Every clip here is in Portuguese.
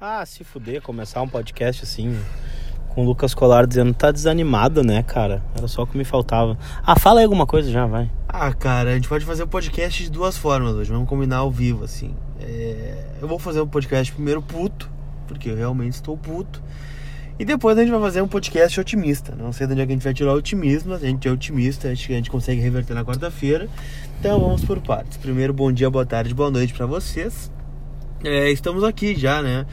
Ah, se fuder, começar um podcast assim, com o Lucas Colar dizendo tá desanimado, né, cara? Era só o que me faltava. Ah, fala aí alguma coisa já, vai. Ah, cara, a gente pode fazer o podcast de duas formas hoje. Vamos combinar ao vivo, assim. É... Eu vou fazer o um podcast primeiro puto, porque eu realmente estou puto. E depois a gente vai fazer um podcast otimista. Não sei de onde é que a gente vai tirar o otimismo, mas a gente é otimista, acho que a gente consegue reverter na quarta-feira. Então vamos por partes. Primeiro, bom dia, boa tarde, boa noite para vocês. É, estamos aqui já, né?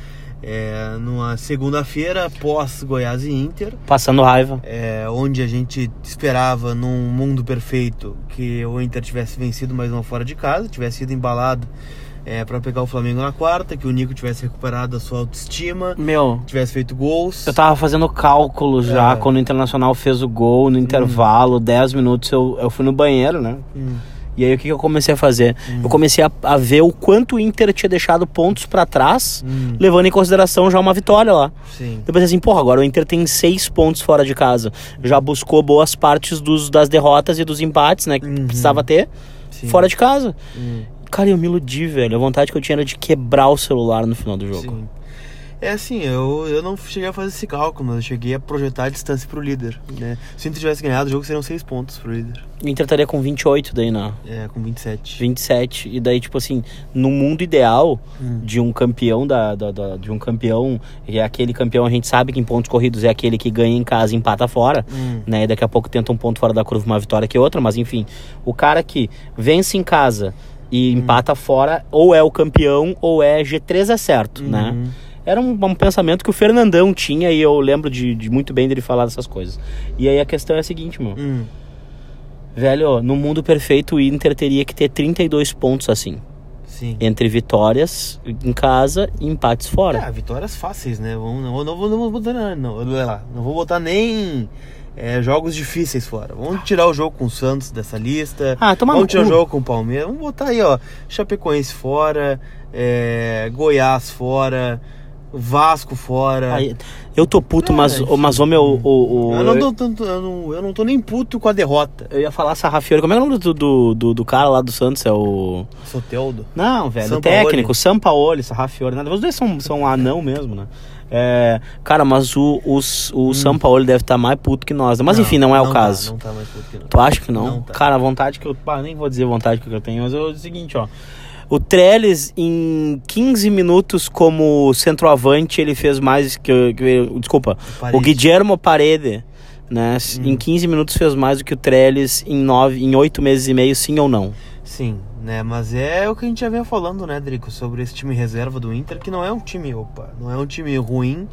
É, numa segunda-feira pós Goiás e Inter. Passando raiva. É, onde a gente esperava num mundo perfeito que o Inter tivesse vencido mais uma fora de casa, tivesse sido embalado é, para pegar o Flamengo na quarta, que o Nico tivesse recuperado a sua autoestima, Meu, tivesse feito gols. eu tava fazendo cálculo já É. quando o Internacional fez o gol no intervalo, 10 minutos eu, eu fui no banheiro, né? Hum, E aí o que, que eu comecei a fazer? Eu comecei a, a ver o quanto o Inter tinha deixado pontos pra trás, hum, levando em consideração já uma vitória lá. sim. Eu pensei assim, porra, agora o Inter tem seis pontos fora de casa. Já buscou boas partes dos, das derrotas e dos empates, né? Que Uhum. precisava ter sim. fora de casa. Hum, Cara, eu me iludi, velho. A vontade que eu tinha era de quebrar o celular no final do jogo. sim. É assim, eu, eu não cheguei a fazer esse cálculo, mas eu cheguei a projetar a distância pro líder. Né? Se o Inter tivesse ganhado, o jogo seriam seis pontos pro líder. O Inter estaria com 28 daí na É, com 27. 27. E daí, tipo assim, no mundo ideal Hum. de um campeão da, da- da- de um campeão, e é aquele campeão a gente sabe que em pontos corridos é aquele que ganha em casa e empata fora. Hum, né? E daqui a pouco tenta um ponto fora da curva, uma vitória que outra, mas enfim, o cara que vence em casa e empata fora, ou é o campeão, ou é G3 é certo, né? Era um, um pensamento que o Fernandão tinha e eu lembro de, de muito bem dele falar dessas coisas. E aí a questão é a seguinte, meu. Hum, Velho, no mundo perfeito o Inter teria que ter 32 pontos assim. sim. Entre vitórias em casa e empates fora. É, vitórias fáceis, né? Vamos, não, não, vou- não vou botar não, não, não vou botar nem é, jogos difíceis fora. Vamos tirar o jogo com o Santos dessa lista. Ah, toma Vamos tirar o jogo com o Palmeiras. Vamos botar aí, ó, Chapecoense fora, é, Goiás fora, Vasco fora. Aí, eu tô puto, Ah, mas, enfim. mas o meu. O, o, eu, não tô, tanto- eu, não, eu não tô nem puto com a derrota. Eu ia falar Sarrafiori. Como é o nome do, do, do, do cara lá do Santos? É o. Soteldo. Não, velho. O Sampaoli. técnico, Sampaoli, Sarrafiori. Nada. Os dois são, são anão mesmo, né? É, cara, mas o, os, o Sampaoli deve estar mais puto que nós. né? Mas enfim, não é o tá, caso. não tá mais puto que não. Tu acha que não? Não tá. Cara, a vontade que eu. Pá, nem vou dizer a vontade que eu tenho, mas é o seguinte, ó. O Trellis, em 15 minutos como centroavante, ele fez mais que. que desculpa. Parede. O Guillermo Parede, né? Hum. Em 15 minutos fez mais do que o Trellis em, nove, em 8 meses e meio, sim ou não? Sim, né? Mas é o que a gente já vinha falando, né, Drico, sobre esse time reserva do Inter, que não é um time, opa, não é um time ruim,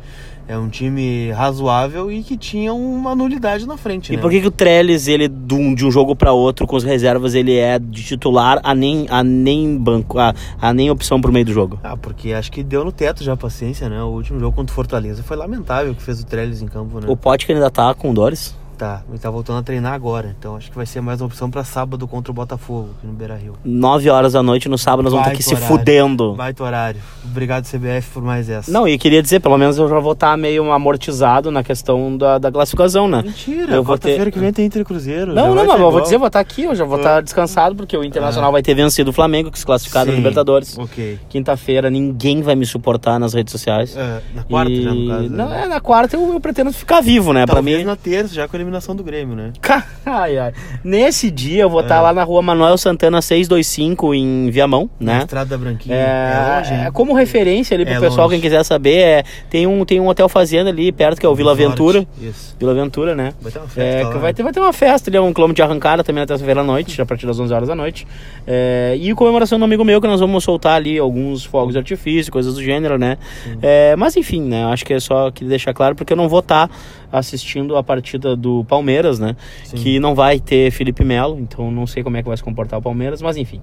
é um time razoável e que tinha uma nulidade na frente, E né? por que, que o Trellis, ele, de um, de um jogo para outro, com as reservas, ele é de titular a nem, a nem banco, a, a nem opção pro meio do jogo? Ah, porque acho que deu no teto já a paciência, né? O último jogo contra o Fortaleza foi lamentável o que fez o Trellis em campo, né? O Pote ainda tá com dores? Tá, ele tá voltando a treinar agora, então acho que vai ser mais uma opção pra sábado contra o Botafogo, aqui no Beira-Rio. 9 horas da noite no sábado nós vamos estar aqui Baita se horário. fudendo. Baita horário. Obrigado, CBF, por mais essa. Não, e queria dizer, pelo menos eu já vou estar meio amortizado na questão da, da classificação, né? Mentira, Eu vou ter- que vem tem Inter Cruzeiro. Não, não, mas eu vou dizer, eu vou estar aqui, eu já vou estar descansado, porque o Internacional vai ter vencido o Flamengo, que se classificaram no Sim, Libertadores. Ok. Quinta-feira, ninguém vai me suportar nas redes sociais. É, na quarta E- já, no caso. Não, né? é, na quarta eu, eu pretendo ficar vivo, né? Pra Talvez mim. na terça, já com a eliminação do Grêmio, né? Ai, ai. Nesse dia eu vou estar É. lá na rua Manuel Santana 625 em Viamão, Na né? Estrada da Branquinha. É, longe, hein? é como referência ali pro É pessoal, longe. quem quiser saber, é, tem, um, tem um hotel fazenda ali perto, que é o Vila Aventura. Isso. Vila Aventura, né? Vai ter uma festa É, que vai, ter, vai ter uma festa ali, é um quilômetro de arrancada também na terça-feira à noite, a partir das 11 horas da noite. É, e comemoração do amigo meu, que nós vamos soltar ali alguns fogos de artifício, coisas do gênero, né? É, mas enfim, né? Acho que é só queria deixar claro, porque eu não vou estar assistindo a partida do Palmeiras, né? Sim. Que não vai ter Felipe Melo, então não sei como é que vai se comportar o Palmeiras, mas enfim.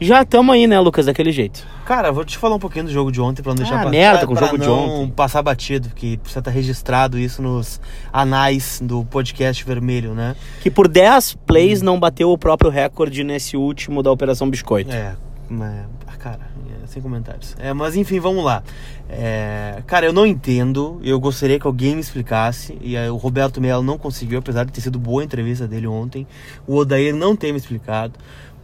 Já estamos aí, né, Lucas, daquele jeito. Cara, vou te falar um pouquinho do jogo de ontem pra não deixar Ah, passar. merda com o pra jogo de não ontem. passar batido, porque precisa estar registrado isso nos anais do podcast vermelho, né? Que por 10 plays não bateu o próprio recorde nesse último da Operação Biscoito. É, é, sem comentários. É, mas enfim, vamos lá. É, cara, eu não entendo. Eu gostaria que alguém me explicasse. E aí, o Roberto Melo não conseguiu, apesar de ter sido boa a entrevista dele ontem. O Odair não tem me explicado.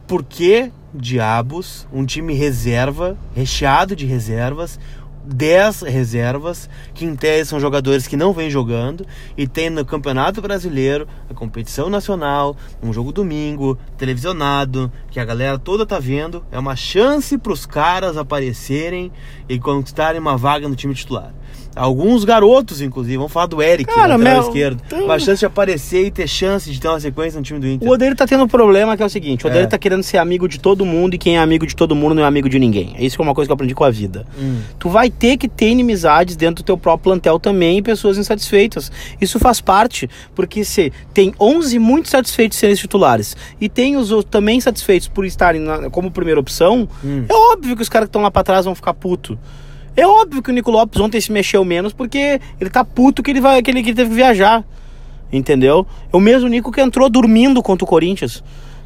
Por que diabos um time reserva, recheado de reservas, 10 reservas, que em tese são jogadores que não vêm jogando, e tem no Campeonato Brasileiro, a competição nacional, um jogo domingo, televisionado, que a galera toda tá vendo. É uma chance para os caras aparecerem e conquistarem uma vaga no time titular. Alguns garotos, inclusive, vamos falar do Eric, Cara, lateral meu, esquerdo. tem- Uma chance de aparecer e ter chance de ter uma sequência no time do Inter. O Odeiro tá tendo um problema que é o seguinte: o Odeiro É. tá querendo ser amigo de todo mundo e quem é amigo de todo mundo não é amigo de ninguém. Isso é uma coisa que eu aprendi com a vida. Hum. Tu vai ter que ter inimizades dentro do teu próprio plantel também e pessoas insatisfeitas. Isso faz parte, porque se tem 11 muito satisfeitos de serem titulares e tem os outros também satisfeitos por estarem na- como primeira opção, Hum. é óbvio que os caras que estão lá pra trás vão ficar puto. É óbvio que o Nico Lopes ontem se mexeu menos porque ele tá puto que ele, vai, que ele, que ele teve que viajar. Entendeu? É o mesmo Nico que entrou dormindo contra o Corinthians.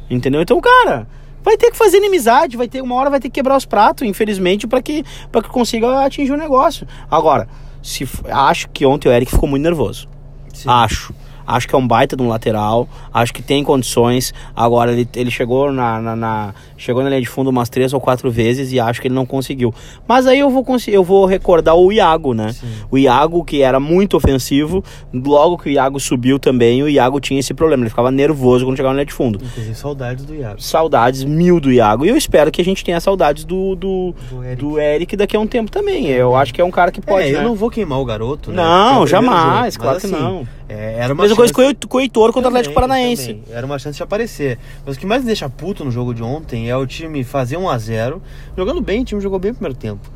Entendeu? Então, cara, vai ter que fazer inimizade, vai ter uma hora vai ter que quebrar os pratos, infelizmente, para que para que consiga atingir o negócio. Agora, se acho que ontem o Eric ficou muito nervoso. Sim. Acho. Acho que é um baita de um lateral. Acho que tem condições. Agora, ele, ele chegou na, na, na- chegou na linha de fundo umas três ou quatro vezes e acho que ele não conseguiu. Mas aí eu vou, eu vou recordar o Iago, né? Sim. O Iago, que era muito ofensivo, logo que o Iago subiu também, o Iago tinha esse problema. Ele ficava nervoso quando chegava na linha de fundo. Inclusive, saudades do Iago. Saudades mil do Iago. E eu espero que a gente tenha saudades do, do, Do Eric. do Eric daqui a um tempo também. Eu acho que é um cara que pode. é, eu né? não vou queimar o garoto, né? Não, é jamais, jogo. claro Mas, que assim, não. É, era uma Mesma coisa chance- o- com o Heitor contra o Atlético Paranaense. também. Era uma chance de aparecer. Mas o que mais me deixa puto no jogo de ontem é o time fazer 1 a 0 Jogando bem, o time jogou bem no primeiro tempo.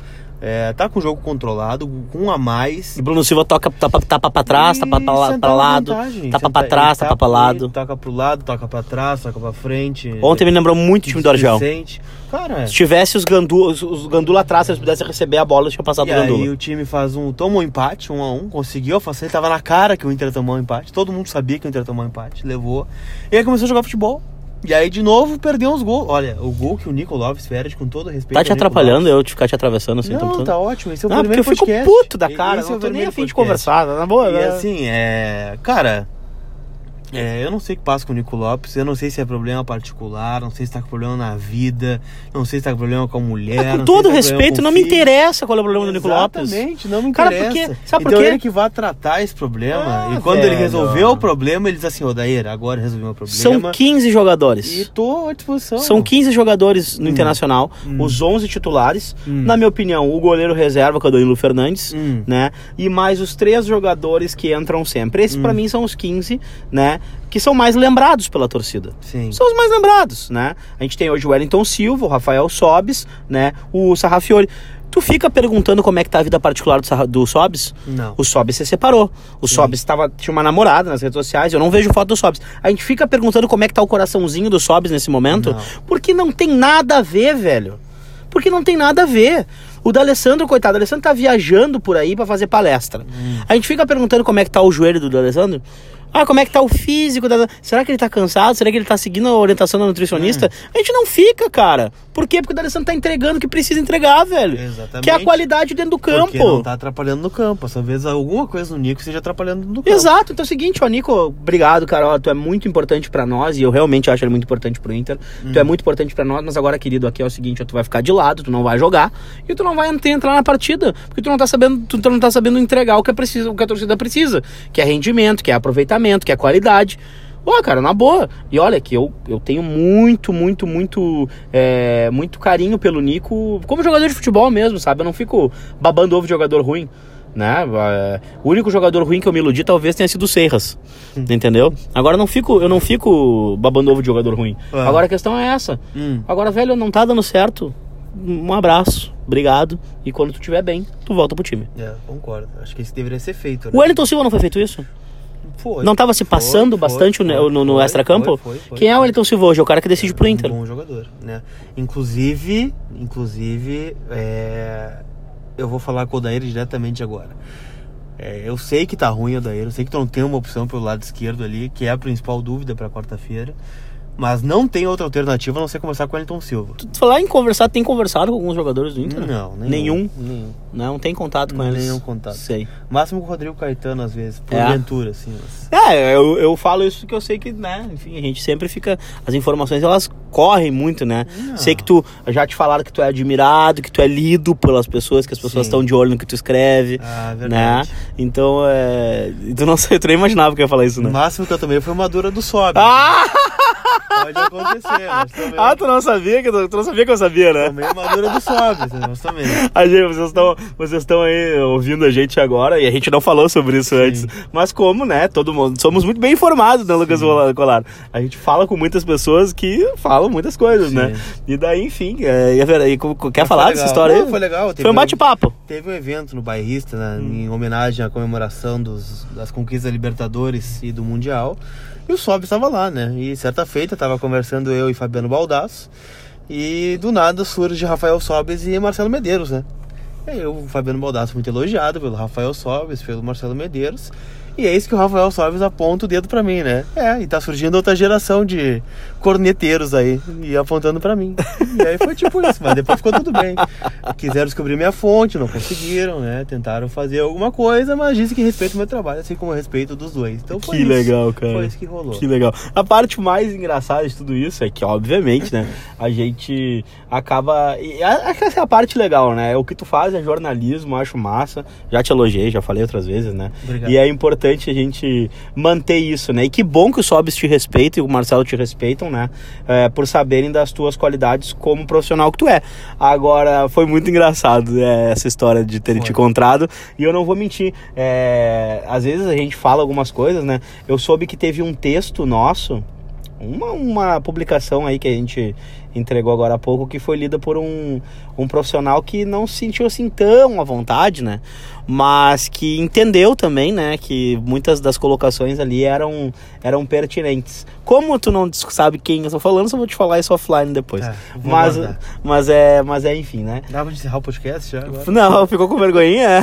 É, tá com o jogo controlado, com um a mais. E Bruno Silva toca, tapa, tapa pra trás, tapa pra, pra na lado, vantagem. tapa Sentar- pra trás, ele tapa pra lado. Toca pro lado, toca pra trás, toca pra frente. Ontem me lembrou muito o time do Argel. Cara, Se tivesse os Gandu, os, os Gandula atrás, se eles pudessem receber a bola, eles tinham passado e o Gandula. aí o time faz um. Toma um empate, um a um, conseguiu façanha, tava na cara que o Inter tomou um empate. Todo mundo sabia que o Inter tomar um empate, levou. E aí começou a jogar futebol. E aí, de novo, perdeu uns gols. Olha, o gol que o Nico Lopes fez, com todo respeito. Tá te atrapalhando Lopes. eu te ficar te atravessando assim? Não, tá ótimo. Esse é o Ah, porque primeiro eu fico puto da cara, Esse é não tô nem afim de conversar, na boa. E né? assim, é. Cara, é, eu não sei o que passa com o Nico Lopes. Eu não sei se é problema particular, não sei se tá com problema na vida, não sei se tá com problema com a mulher. Ah, com todo tá respeito, com não me interessa qual é o problema do Nico Lopes. Exatamente, não me Cara, interessa. porque- sabe por então quê? ele que vai tratar esse problema. Ah, e quando ele velho. resolveu o problema, ele diz assim, Odair, agora resolveu o problema. São 15 jogadores. E tô à disposição. São 15 jogadores no Internacional, Hum. os 11 titulares. Hum. Na minha opinião, o goleiro reserva, que é o Danilo Fernandes, Hum. né? E mais os três jogadores que entram sempre. Esses, pra Hum. mim, são os 15, né? Que são mais lembrados pela torcida. Sim. São os mais lembrados, né? A gente tem hoje o Wellington Silva, o Rafael Sobes, né? O Sarrafiori. Tu fica perguntando como é que tá a vida particular do, do Sobes? Não. O Sobes se separou. O Sim. Sobes tava, tinha uma namorada nas redes sociais. Eu não vejo foto do Sobes. A gente fica perguntando como é que tá o coraçãozinho do Sobes nesse momento. Não. Porque não tem nada a ver, velho. Porque não tem nada a ver. O D'Alessandro, coitado, o D'Alessandro tá viajando por aí pra fazer palestra. Hum. A gente fica perguntando como é que tá o joelho do D'Alessandro. Ah, como é que tá o físico? Da... Será que ele tá cansado? Será que ele tá seguindo a orientação da nutricionista? Hum. A gente não fica, cara. Por quê? Porque o D'Alessandro tá entregando o que precisa entregar, velho. Exatamente. Que é a qualidade dentro do campo. Porque não tá atrapalhando no campo. Às vezes alguma coisa no Nico esteja atrapalhando no campo. Exato, então é o seguinte, ó, Nico, obrigado, cara, ó, tu é muito importante pra nós e eu realmente acho ele muito importante pro Inter. Tu é muito importante pra nós, mas agora, querido, aqui é o seguinte, ó, tu vai ficar de lado, tu não vai jogar e tu não vai ent- entrar na partida, porque tu não tá sabendo, tu não tá sabendo entregar o que é preciso, o que a torcida precisa, que é rendimento, que é aproveitamento, que é qualidade. Pô, cara, na boa. E olha que eu, eu tenho muito, muito, muito, é, muito carinho pelo Nico, como jogador de futebol mesmo, sabe? Eu não fico babando ovo de jogador ruim né? É, O único jogador ruim que eu me iludi talvez tenha sido o Serras, entendeu? Agora eu não fico, eu não fico babando ovo de jogador ruim. Ah. Agora a questão é essa. Hum. Agora, velho, não tá dando certo. Um abraço, obrigado. E quando tu estiver bem, tu volta pro time. É, concordo. Acho que isso deveria ser feito. Né? O Wellington Silva não foi feito isso? Foi. Não tava se passando Foi, bastante foi, no, no, no extra-campo? Quem é o. Wellington Silva hoje? É o cara que decide pro Inter. Um bom jogador, né? Inclusive, inclusive, é, eu vou falar com o Odair diretamente agora. É, eu sei que tá ruim o Odair, eu sei que tu não tem uma opção pelo lado esquerdo ali, que é a principal dúvida pra quarta-feira. Mas não tem outra alternativa a não ser conversar com o Elton Silva. Tu falar em conversar, tem conversado com alguns jogadores do Inter? Não, nenhum. Nenhum? Nenhum. Não, tem contato com eles? Nenhum contato. Sei. Máximo com o Rodrigo Caetano, às vezes, por É? aventura, assim. Mas... É, eu, eu falo isso porque eu sei que, né, enfim, a gente sempre fica. As informações elas correm muito, né? Não. Sei que tu. Já te falaram que tu é admirado, que tu é lido pelas pessoas, que as pessoas Sim. estão de olho no que tu escreve. Ah, Né? verdade. Então, é. Tu não sei, tu nem imaginava que eu ia falar isso, O né? máximo que eu tomei foi uma dura do sobe. Ah! Pode acontecer, também. ah, tu não sabia que tu, tu não sabia que eu sabia, né? Tomei uma dura do sobe, mas também. A gente, vocês estão vocês estão aí ouvindo a gente agora e a gente não falou sobre isso antes. Mas como, né? Todo mundo somos muito bem informados, né, Lucas Colar? A gente fala com muitas pessoas que falam muitas coisas, Sim. né? E daí, enfim, é, é quer Mas falar dessa história Não, aí? Foi legal. Teve Foi um bate-papo. Teve um evento no Bairrista, né, Hum. em homenagem à comemoração dos, das conquistas da Libertadores e do Mundial. E o Sob estava lá, né? E certa feita, estava conversando eu e Fabiano Baldasso. E do nada surge Rafael Sobes e Marcelo Medeiros, né? E aí o Fabiano Baldasso muito elogiado pelo Rafael Sobes, pelo Marcelo Medeiros. E é isso que o Rafael Sobes aponta o dedo pra mim, né? É, e tá surgindo outra geração de corneteiros aí, e apontando pra mim. E aí foi tipo isso, mas depois ficou tudo bem. Quiseram descobrir minha fonte, não conseguiram, né? Tentaram fazer alguma coisa, mas disse que respeita o meu trabalho, assim como eu respeito dos dois. Então foi Que isso. legal, cara. Foi isso que rolou. Que legal. A parte mais engraçada de tudo isso é que, obviamente, né, a gente acaba. Acho que essa é a parte legal, né? O que tu faz é jornalismo, acho massa. Já te elogiei, já falei outras vezes, né? Obrigado. E é importante a gente manter isso, né? E que bom que o Sobis te respeita e o Marcelo te respeitam, né? É, por saberem das tuas qualidades como profissional que tu é. Agora, foi muito engraçado é, essa história de ter Foi. te encontrado. E eu não vou mentir. é, às vezes a gente fala algumas coisas, né? Eu soube que teve um texto nosso, uma, uma publicação aí que a gente entregou agora há pouco, que foi lida por um, um profissional que não se sentiu assim tão à vontade, né? Mas que entendeu também, né? Que muitas das colocações ali eram, eram pertinentes. Como tu não sabe quem eu tô falando, só vou te falar isso offline depois. Tá, mas, mas, é, mas é enfim, né? Dá pra encerrar o podcast já agora? Não, ficou com vergonhinha? é.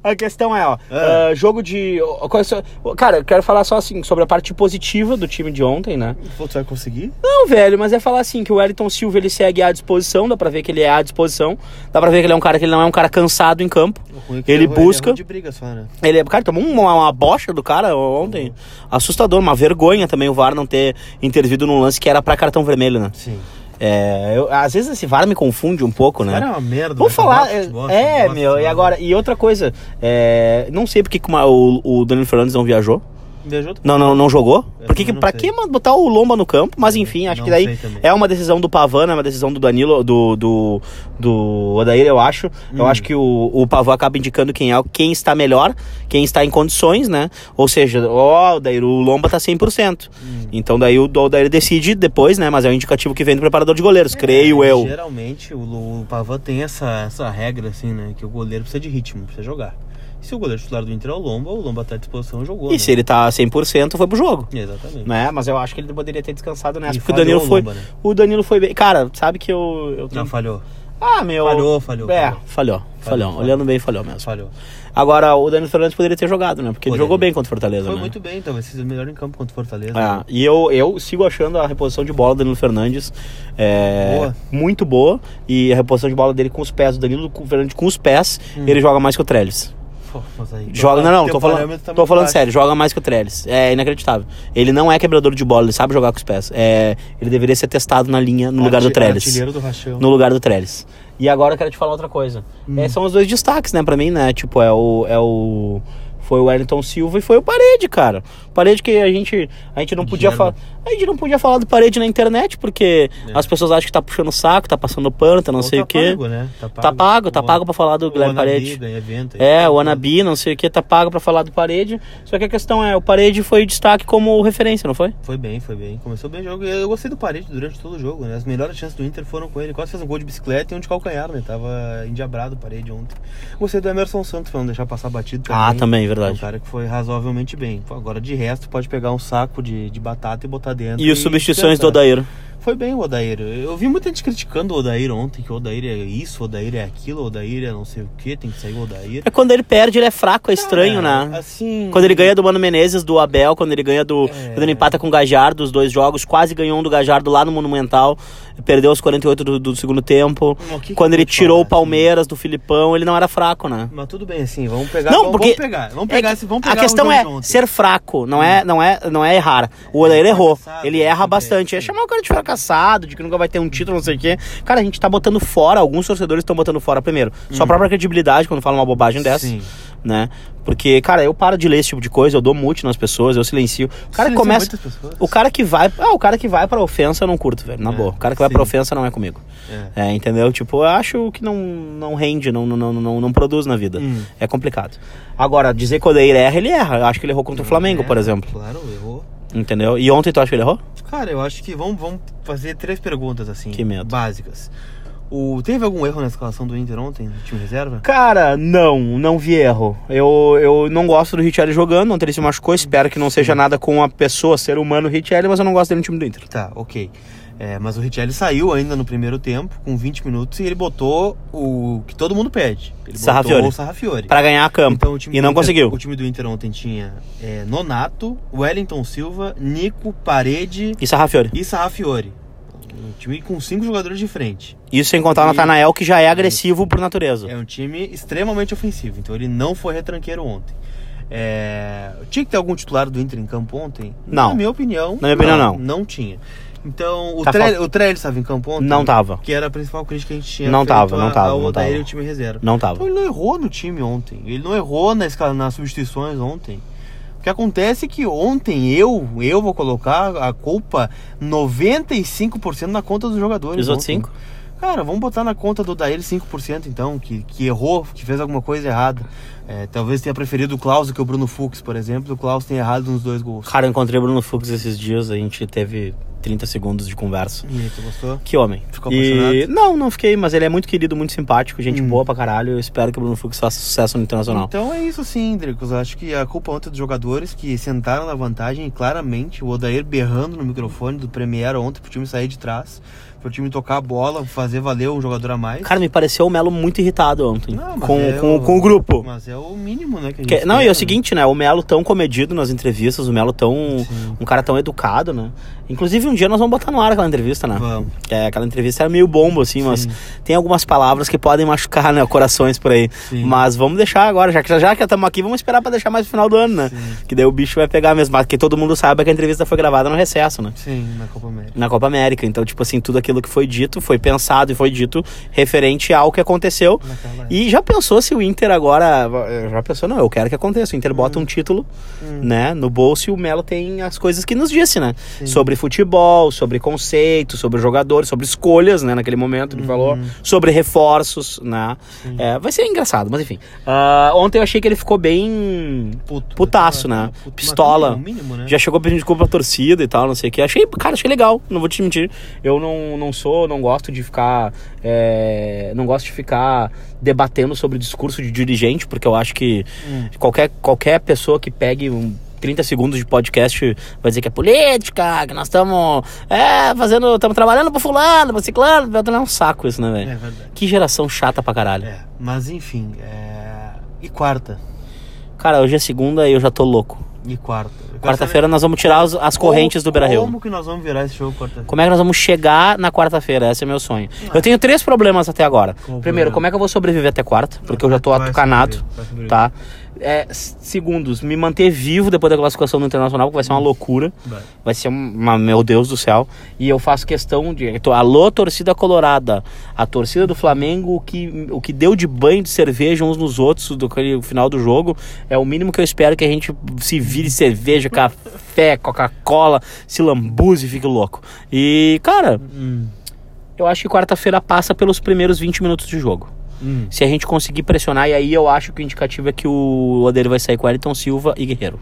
a questão é, ó, Ah. ah, jogo de. é Cara, eu quero falar só assim sobre a parte positiva do time de ontem, né? Pô, tu vai conseguir? Não, velho, mas é falar assim que o Wellington Silva ele segue à disposição, dá pra ver que ele é à disposição, dá pra ver que ele é um cara que ele não é um cara cansado em campo. É Ele é busca- É ruim de briga só, né? Ele é, cara, tomou uma, uma bocha do cara ontem. Assustador, uma vergonha também o VAR não ter intervido num lance que era pra cartão vermelho, né? Sim. É, eu- às vezes esse VAR me confunde um pouco, né? Cara, é uma merda. Vamos vai falar, é, futebol, é, futebol, meu, e agora, e outra coisa, é, não sei porque que o, o Danilo Fernandes não viajou, Viajou não, não, não jogou, Eu porque que, pra sei. que botar o Lomba no campo, mas enfim, acho Não que daí é uma decisão do Pavano, é uma decisão do Danilo, do, do, do Odair, eu acho, eu Hum. acho que o, o Pavão acaba indicando quem é, quem está melhor, quem está em condições, né, ou seja, ó, Odair, o Lomba tá 100%, Hum. então daí o Odair decide depois, né, mas é o indicativo que vem do preparador de goleiros, creio É, eu. Geralmente o, o Pavan tem essa, essa regra, assim, né? Que o goleiro precisa de ritmo, precisa jogar. Se o goleiro titular do Inter é o Lomba, o Lomba tá à disposição e jogou. E né? se ele tá 100%, foi pro jogo. Exatamente. né? Mas eu acho que ele poderia ter descansado nessa, E porque o Danilo o foi. Lomba, né? O Danilo foi bem. Cara, sabe que eu. eu Não, tenho- falhou. Ah, meu. Falhou, falhou, É, falhou. falhou. Falhou. falhou. Olhando bem, falhou mesmo. Falhou. Agora, o Danilo Fernandes poderia ter jogado, né? Porque ele jogou bem contra o Fortaleza, Foi né? muito bem, talvez seja o melhor em campo contra o Fortaleza. É, e eu, eu sigo achando a reposição de bola do Danilo Fernandes é, Boa. muito boa. E a reposição de bola dele com os pés, o Danilo Fernandes com os pés, Hum. ele joga mais que o Trellis. Aí, Joga, não, não, tô falando, tá tô falando baixo. sério, joga mais que o Trellis. É inacreditável. Ele não é quebrador de bola, ele sabe jogar com os pés. É, ele deveria ser testado na linha no lugar do Trellis. Do. No lugar do Trellis. E agora eu quero te falar outra coisa. Hum. É, são os dois destaques, né, pra mim, né? Tipo, é o. É o foi o Wellington Silva e foi o Parede, cara. Parede que a gente, a gente não podia falar. A gente não podia falar do Parede na internet, porque É. as pessoas acham que tá puxando o saco, tá passando pano, tá não Ou sei tá o quê. Pago, né? Tá pago, Tá pago, tá pago pra falar do Guilherme Parede. evento, É, tá o. Anabi, não sei o que, tá pago pra falar do Parede. Só que a questão é, o Parede foi destaque como referência, não foi? Foi bem, foi bem. Começou bem o jogo. Eu gostei do Parede durante todo o jogo, né? As melhores chances do Inter foram com ele. Quase fez um gol de bicicleta e um de calcanhar, né? Tava endiabrado o Parede ontem. Gostei do Emerson Santos pra não deixar passar batido também. Ah, também, É um verdade. cara que foi razoavelmente bem. Agora, de resto, pode pegar um saco de, de batata e botar dentro. E as substituições do. Odair. Foi bem o Odair. Eu vi muita gente criticando o Odair ontem, que o Odair é isso, o Odair é aquilo, o Odair é não sei o que, tem que sair o Odair. É quando ele perde, ele é fraco, é estranho, Cara, né? Assim. Quando ele ganha do Mano Menezes, do Abel, quando ele ganha do. É. Quando ele empata com o Gajardo, os dois jogos, quase ganhou um do Gajardo lá no Monumental, perdeu os 48 do, do segundo tempo. Que que quando eu ele tirou falar, o Palmeiras do Filipão, ele não era fraco, né? Mas tudo bem, assim, vamos pegar. Não, vamos, porque vamos pegar. Vamos pegar, É que esse- vamos pegar a questão é ser fraco, não é, não é, não é errar. O Odair errou. fracassado, Ele erra bem, bastante. É chamar o cara de fracassado, de que nunca vai ter um título, não sei o quê. Cara, a gente tá botando fora, alguns torcedores estão botando fora primeiro. Sua própria credibilidade quando fala uma bobagem dessa, Sim. né? Porque, cara, eu paro de ler esse tipo de coisa, eu dou mute nas pessoas, eu silencio. O cara que começa o cara que vai, ah, o cara que vai pra ofensa eu não curto, velho, na É, boa. O cara que vai sim. pra ofensa não é comigo. É. É, entendeu? Tipo, eu acho que não, não rende, não, não, não, não, não produz na vida. Hum. É complicado. Agora, dizer que o Odair erra, ele erra. Eu acho que ele errou contra o Flamengo, É, por exemplo. Claro, errou. Entendeu? E ontem tu acha que ele errou? Cara, eu acho que vamos, vamos fazer três perguntas assim. Que medo. Básicas. O, teve algum erro na escalação do Inter ontem, no time reserva? Cara, não, não vi erro. Eu, eu não gosto do Richelli jogando, ontem ele se machucou, espero que não seja nada com a pessoa, ser humano Richelli, mas eu não gosto dele no time do Inter. Tá, ok. É, mas o Richelli saiu ainda no primeiro tempo, com 20 minutos, e ele botou o que todo mundo pede. Ele Sarrafiore. botou o Sarrafiore. Pra ganhar a campo. Então, o time e não Inter- conseguiu. O time do Inter ontem tinha é, Nonato, Wellington Silva, Nico, Parede E Sarrafiore. e Sarrafiore. Um time com cinco jogadores de frente. Isso sem contar o E- Natanael, que já é agressivo por natureza. É um time extremamente ofensivo, então ele não foi retranqueiro ontem. É, Tinha que ter algum titular do Inter em campo ontem? Não. Na minha opinião. Na minha opinião, não. Não tinha. Então, o, tá Trelli, fal... o estava em campo ontem? Não tava. Que era a principal crítica que a gente tinha. Não tava, não a, tava. A não tava. e o time reserva. Não tava. Então, ele não errou no time ontem. Ele não errou na nas substituições ontem. O que acontece é que ontem eu, eu vou colocar a culpa 95% na conta dos jogadores. E os outros 5%? Cara, vamos botar na conta do Daír 5% então, que, que errou, que fez alguma coisa errada. É, talvez tenha preferido o Klaus que o Bruno Fux, por exemplo. O Klaus tem errado nos dois gols. Cara, eu encontrei o Bruno Fux esses dias, a gente teve 30 segundos de conversa. E aí, tu gostou? Que homem. Ficou e... apaixonado? Não, não fiquei, mas ele é muito querido, muito simpático, gente Hum. boa pra caralho. Eu espero que o Bruno Fux faça sucesso no Internacional. Então é isso sim, Dricos. Acho que a culpa ontem é dos jogadores que sentaram na vantagem e claramente o Odair berrando no microfone do Premier ontem pro time sair de trás, pro time tocar a bola, fazer valer um jogador a mais. Cara, me pareceu o Melo muito irritado ontem. Não, mas com, é com, o- com o grupo. Mas é o mínimo, né? Que Que- não, e é o seguinte, né? O Melo tão comedido nas entrevistas, o Melo tão. Sim. Um cara tão educado, né? Inclusive, um dia nós vamos botar no ar aquela entrevista, né? Vamos. É, aquela entrevista era meio bomba, assim, mas Sim. tem algumas palavras que podem machucar, né? Corações por aí. Sim. Mas vamos deixar agora, já que já que estamos aqui, vamos esperar pra deixar mais no final do ano, né? Sim. Que daí o bicho vai pegar mesmo. Mas que todo mundo saiba que a entrevista foi gravada no recesso, né? Sim, na Copa América. Na Copa América. Então, tipo assim, tudo aquilo que foi dito foi pensado e foi dito referente ao que aconteceu. Naquela época. E já pensou se o Inter agora. Já pensou, não, eu quero que aconteça. O Inter bota um título, Hum. né, no bolso e o Melo tem as coisas que nos disse, né? Sim. Sobre futebol, sobre conceito, sobre jogadores, sobre escolhas, né, naquele momento, ele falou. Uhum. Sobre reforços, né? É, vai ser engraçado, mas enfim. Ah, ontem eu achei que ele ficou bem. Puto. Putaço, né? Puto. Pistola. Mínimo, né? Já chegou pedindo desculpa pra torcida e tal, não sei o que. Achei, cara, achei legal, não vou te mentir. Eu não, não sou, não gosto de ficar. é, não gosto de ficar debatendo sobre discurso de dirigente, porque eu acho que Hum. qualquer, qualquer pessoa que pegue um 30 segundos de podcast vai dizer que é política, que nós estamos é, fazendo. estamos trabalhando pro fulano, pro ciclano, é um saco isso, né, É velho? verdade. Que geração chata pra caralho. É, mas enfim, é... e quarta? Cara, hoje é segunda e eu já tô louco. E quarta? Quarta-feira nós vamos tirar as saber correntes do como- Beira Rio. Como que nós vamos virar esse jogo quarta-feira? Como é que nós vamos chegar na quarta-feira? Esse é meu sonho. Eu tenho três problemas até agora. Qual Primeiro, problema? como é que eu vou sobreviver até quarta? Porque eu já tô atucanado, vai sobreviver. É, segundos, me manter vivo depois da classificação do Internacional, que vai ser uma loucura. Vai. Vai ser uma, meu Deus do céu. E eu faço questão de. Alô, torcida colorada. A torcida do Flamengo, o que, o que deu de banho de cerveja uns nos outros do final do jogo, é o mínimo que eu espero que a gente se vire cerveja, café, Coca-Cola, se lambuze e fique louco. E, cara, Hum, eu acho que quarta-feira passa pelos primeiros 20 minutos de jogo. Hum. Se a gente conseguir pressionar, e aí eu acho que o indicativo é que o Odeiro vai sair com Wellington Silva e Guerreiro.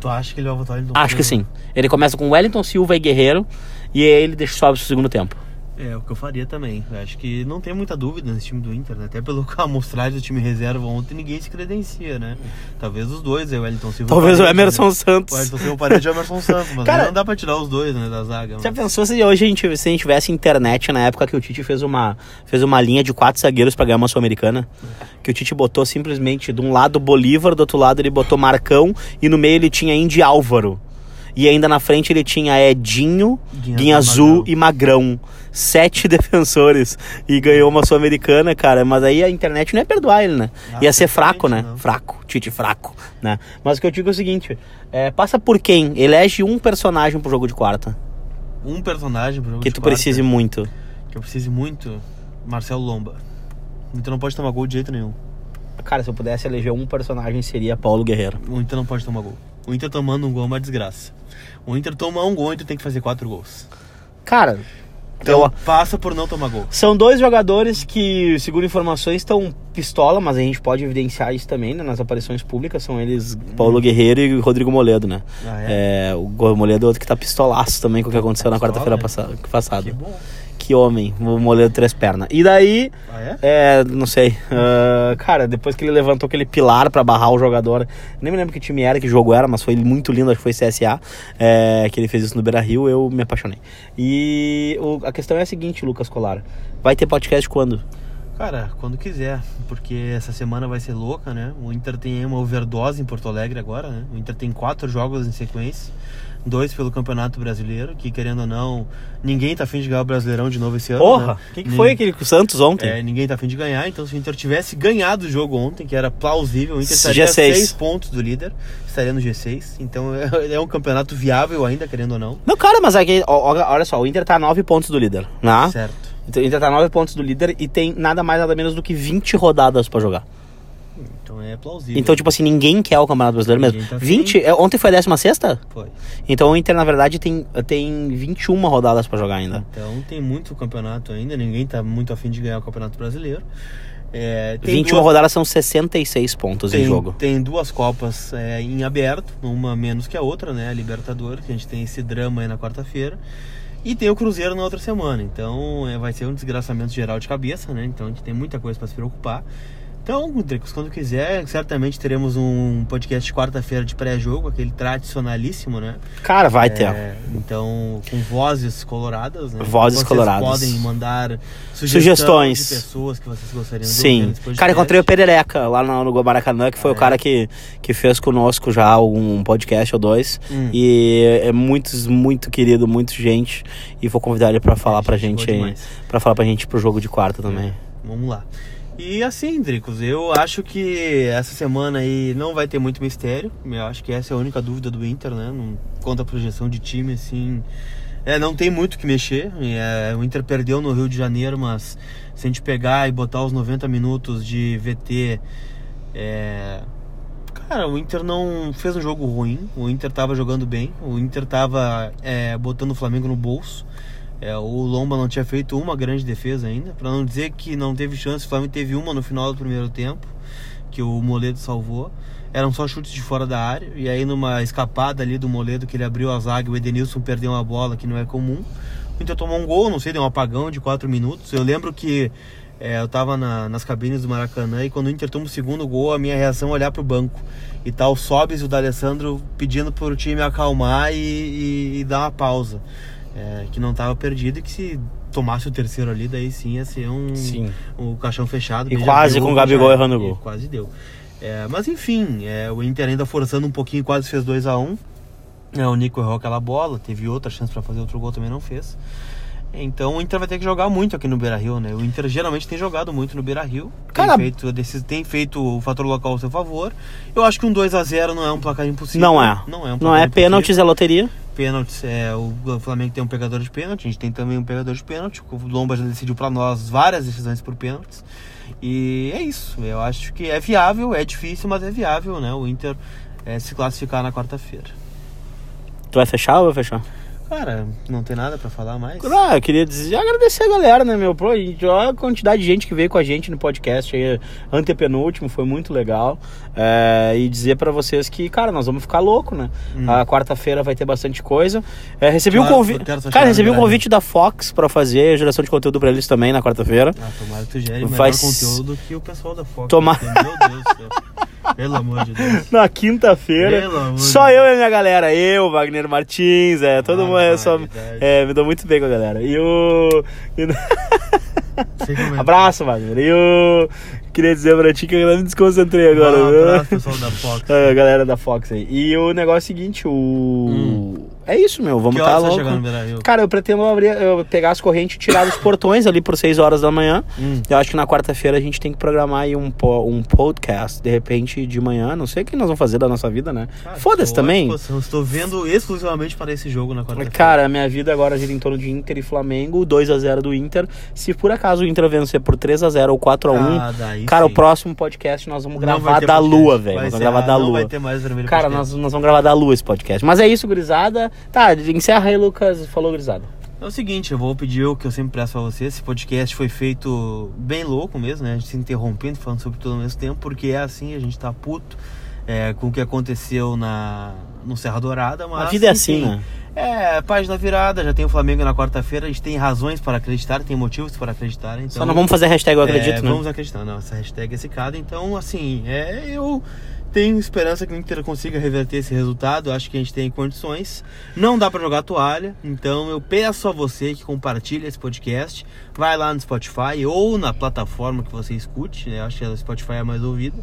Tu acha que ele vai votar ele Acho que sim. Ele começa com Wellington Silva e Guerreiro, e aí ele deixa sobe pro segundo tempo. É, o que eu faria também. Eu acho que não tem muita dúvida nesse time do Inter, né? Até pelo amostragem do time reserva ontem, ninguém se credencia, né? Talvez os dois, é o Wellington Silva. Talvez o parede, Emerson né? Santos. O Wellington Silva parede e o Emerson Santos, mas Cara- não dá pra tirar os dois, né, da zaga. Já mas- pensou se hoje a gente, se a gente tivesse internet na época que o Tite fez uma, fez uma linha de quatro zagueiros pra ganhar uma Sul-Americana? Que o Tite botou simplesmente de um lado Bolívar, do outro lado ele botou Marcão e no meio ele tinha Indy Álvaro. E ainda na frente ele tinha Edinho, Guinha Guinha Azul, Azul Magrão. e Magrão. Sete defensores. E ganhou uma Sul-Americana, cara. Mas aí a internet não ia perdoar ele, né? Ah, ia ser fraco, né? não. Fraco. Tite fraco, né? Mas o que eu digo é o seguinte: é, passa por quem? Elege um personagem pro jogo de quarta. Um personagem pro jogo Que de tu quarta, precise muito. Que eu precise muito, Marcelo Lomba. O Inter não pode tomar gol de jeito nenhum. Cara, se eu pudesse eleger um personagem, seria Paulo Guerreiro. O Inter não pode tomar gol. O Inter tomando um gol é uma desgraça. O Inter toma um gol, o Inter tem que fazer quatro gols. Cara, Então passa por não tomar gol. são dois jogadores que, segundo informações, estão pistola, mas a gente pode evidenciar isso também né, nas aparições públicas. São eles Paulo Guerreiro e Rodrigo Moledo, né? Ah, é? É, o Moledo é outro que tá pistolaço também com o que aconteceu na Pistola, quarta-feira né? passa- passada. Que bom. Que homem, o Moledo três pernas. E daí, Ah, é? É, não sei. Ah, cara, depois que ele levantou aquele pilar pra barrar o jogador, nem me lembro que time era, que jogo era, mas foi muito lindo, acho que foi CSA, é, que ele fez isso no Beira Rio, eu me apaixonei. E o- a questão é a seguinte, Lucas Colar: vai ter podcast quando? Cara, quando quiser, porque essa semana vai ser louca, né? O Inter tem uma overdose em Porto Alegre agora, né? O Inter tem quatro jogos em sequência, dois pelo Campeonato Brasileiro, que querendo ou não, ninguém tá afim de ganhar o Brasileirão de novo esse ano. Porra! né? O que, que Nin- foi aquele com o Santos ontem? É, ninguém tá afim de ganhar, então se o Inter tivesse ganhado o jogo ontem, que era plausível, o Inter G6. estaria a seis pontos do líder, estaria no G6, então é, é um campeonato viável ainda, querendo ou não. Não, cara, mas aqui, ó, olha só, o Inter tá a 9 pontos do líder, né? Certo. Então, o Inter tá a 9 pontos do líder e tem nada mais, nada menos do que 20 rodadas pra jogar. Então é plausível. Então, tipo assim, ninguém quer o Campeonato Brasileiro mesmo. Ninguém tá afim. 20, é, ontem foi a 16 Foi. Então o Inter, na verdade, tem, tem 21 rodadas pra jogar ainda. Então tem muito campeonato ainda, ninguém tá muito afim de ganhar o Campeonato Brasileiro. É, tem 21 duas- rodadas são 66 pontos tem, em jogo. Tem duas Copas é, em aberto, uma menos que a outra, né? A Libertadores, que a gente tem esse drama aí na quarta-feira. E tem o Cruzeiro na outra semana. Então é, vai ser um desgraçamento geral de cabeça, né? Então a gente tem muita coisa para se preocupar. Então, Dricos, quando quiser, certamente teremos um podcast quarta-feira de pré-jogo, aquele tradicionalíssimo, né? Cara, vai ter. É, então, com vozes coloradas, né? Vozes Vocês coloradas. podem mandar sugestões de pessoas que vocês gostariam de Sim. nesse podcast. Cara, encontrei o Perereca lá no, no Maracanã, que foi o cara que, que fez conosco já um podcast ou dois. Hum. E é muito, muito querido, muito gente. E vou convidar ele pra falar pra gente gente aí. demais. Pra falar pra gente pro jogo de quarta também. Vamos lá. E assim, Dricos, eu acho que essa semana aí não vai ter muito mistério. Eu acho que essa é a única dúvida do Inter, né? Não, quanto à projeção de time, assim. É, não tem muito o que mexer. É, o Inter perdeu no Rio de Janeiro, mas se a gente pegar e botar os 90 minutos de VT. É, Cara, o Inter não fez um jogo ruim. O Inter tava jogando bem. O Inter tava é, botando o Flamengo no bolso. É, o Lomba não tinha feito uma grande defesa ainda. Pra não dizer que não teve chance, o Flamengo teve uma no final do primeiro tempo, que o Moledo salvou. Eram só chutes de fora da área. E aí, numa escapada ali do Moledo, que ele abriu a zaga, o Edenilson perdeu uma bola que não é comum. O Inter tomou um gol, não sei, deu um apagão de 4 minutos. Eu lembro que é, eu tava na- nas cabines do Maracanã e quando o Inter toma o segundo gol, a minha reação é olhar pro banco. E tá o Sobis e o D'Alessandro pedindo pro time acalmar e, e- e dar uma pausa. É, que não tava perdido e que se tomasse o terceiro ali, daí sim ia ser um, Sim. um caixão fechado. E quase com o Gabigol errando o gol. Quase deu. É, mas enfim, é, o Inter ainda forçando um pouquinho, quase fez 2 a 1 é, O Nico errou aquela bola, teve outra chance pra fazer outro gol, também não fez. Então o Inter vai ter que jogar muito aqui no Beira Rio, né? O Inter geralmente tem jogado muito no Beira Rio. Cara- tem, feito, tem feito o fator local ao seu favor. Eu acho que um 2 a 0 não é um placar impossível. Não é. Não é um Não é pênaltis, é loteria. Pênaltis, é, o Flamengo tem um pegador de pênalti, a gente tem também um pegador de pênalti. O Lomba já decidiu pra nós várias decisões por pênaltis. E é isso. Eu acho que é viável, é difícil, mas é viável, né? O Inter é, se classificar na quarta-feira. Tu vai fechar ou vai fechar? Cara, não tem nada pra falar mais. Ah, eu queria dizer, agradecer a galera, né, meu? Pô, a a quantidade de gente que veio com a gente no podcast aí, antepenúltimo, foi muito legal. É, e dizer pra vocês que, cara, nós vamos ficar louco, né? Hum. A quarta-feira vai ter bastante coisa. É, recebi um Claro, convite. quero só Cara, recebi um convite da Fox pra fazer geração de conteúdo pra eles também na quarta-feira. Ah, tomara que tu gere melhor conteúdo que o pessoal da Fox. Tomar- porque, Meu Deus do céu. Pelo amor de Deus. Na quinta-feira. Só eu e a minha galera. Eu, Wagner Martins, é, todo mundo é só. É, me dou muito bem com a galera. E o. e é. Abraço, Wagner. E o. Queria dizer pra ti que eu me desconcentrei agora. Um abraço, pessoal da Fox. É, a galera da Fox aí. E o negócio é o seguinte, o. É isso, meu. Vamos que tá você louco. Cara, eu pretendo abrir, eu pegar as correntes e tirar dos portões ali por 6 horas da manhã. Hum. Eu acho que na quarta-feira a gente tem que programar aí um, po- um podcast, de repente, de manhã. Não sei o que nós vamos fazer da nossa vida, né? Foda-se também. disposição. Estou vendo exclusivamente para esse jogo na quarta-feira. Cara, minha vida agora gira em torno de Inter e Flamengo, 2x0 do Inter. Se por acaso o Inter vencer por 3x0 ou 4x1, Ah, daí cara, sim. o próximo podcast nós vamos gravar da podcast. lua, velho. Nós vamos gravar ah, da Não lua. vai ter mais vermelho Cara, nós, nós vamos gravar da lua esse podcast. Mas é isso, gurizada. Tá, encerra aí, Lucas. Falou, gurizada. É o seguinte, eu vou pedir o que eu sempre peço pra você. Esse podcast foi feito bem louco mesmo, né? A gente se interrompendo, falando sobre tudo ao mesmo tempo, porque é assim, a gente tá puto é, com o que aconteceu na, no Serra Dourada, mas. A vida é assim, enfim, né? É, página virada, já tem o Flamengo na quarta-feira, a gente tem razões para acreditar, tem motivos para acreditar. Então, Só não vamos fazer hashtag eu acredito, é, né? Vamos acreditar, não, essa hashtag é secada. Então, assim, é, eu tenho esperança que o Inter consiga reverter esse resultado. Acho que a gente tem condições. Não dá pra jogar toalha. Então, eu peço a você que compartilhe esse podcast. Vai lá no Spotify ou na plataforma que você escute. Né? Acho que o Spotify é mais ouvido.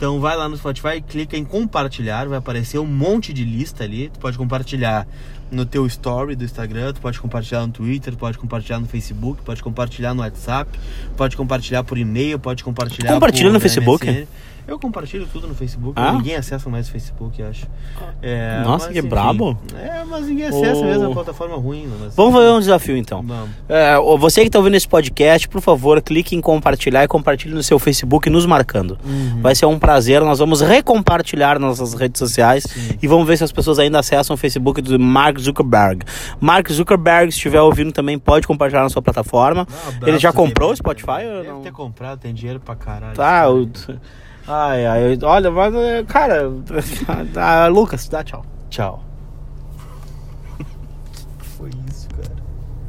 Então vai lá no Spotify, clica em compartilhar, vai aparecer um monte de lista ali. Tu pode compartilhar no teu story do Instagram, tu pode compartilhar no Twitter, pode compartilhar no Facebook, pode compartilhar no WhatsApp, pode compartilhar por e-mail, pode compartilhar Compartilha no Facebook? MSN. Eu compartilho tudo no Facebook, Ah? ninguém acessa mais o Facebook, eu acho. É, Nossa, mas, que enfim, brabo. É, mas ninguém acessa Ô. mesmo, é uma plataforma ruim. Mas... Vamos fazer um desafio então. Vamos. É, você que está ouvindo esse podcast, por favor, clique em compartilhar e compartilhe no seu Facebook nos marcando. Uhum. Vai ser um prazer. Nós vamos recompartilhar nas nossas redes sociais Sim. e vamos ver se as pessoas ainda acessam o Facebook do Mark Zuckerberg. Mark Zuckerberg, se estiver ouvindo também, pode compartilhar na sua plataforma. Um Ele já comprou o. Spotify Deve não? ter comprado, tem dinheiro pra caralho. Tá, o... Ai, ai, olha, mas, é, cara, ah, Lucas, dá tchau. Tchau.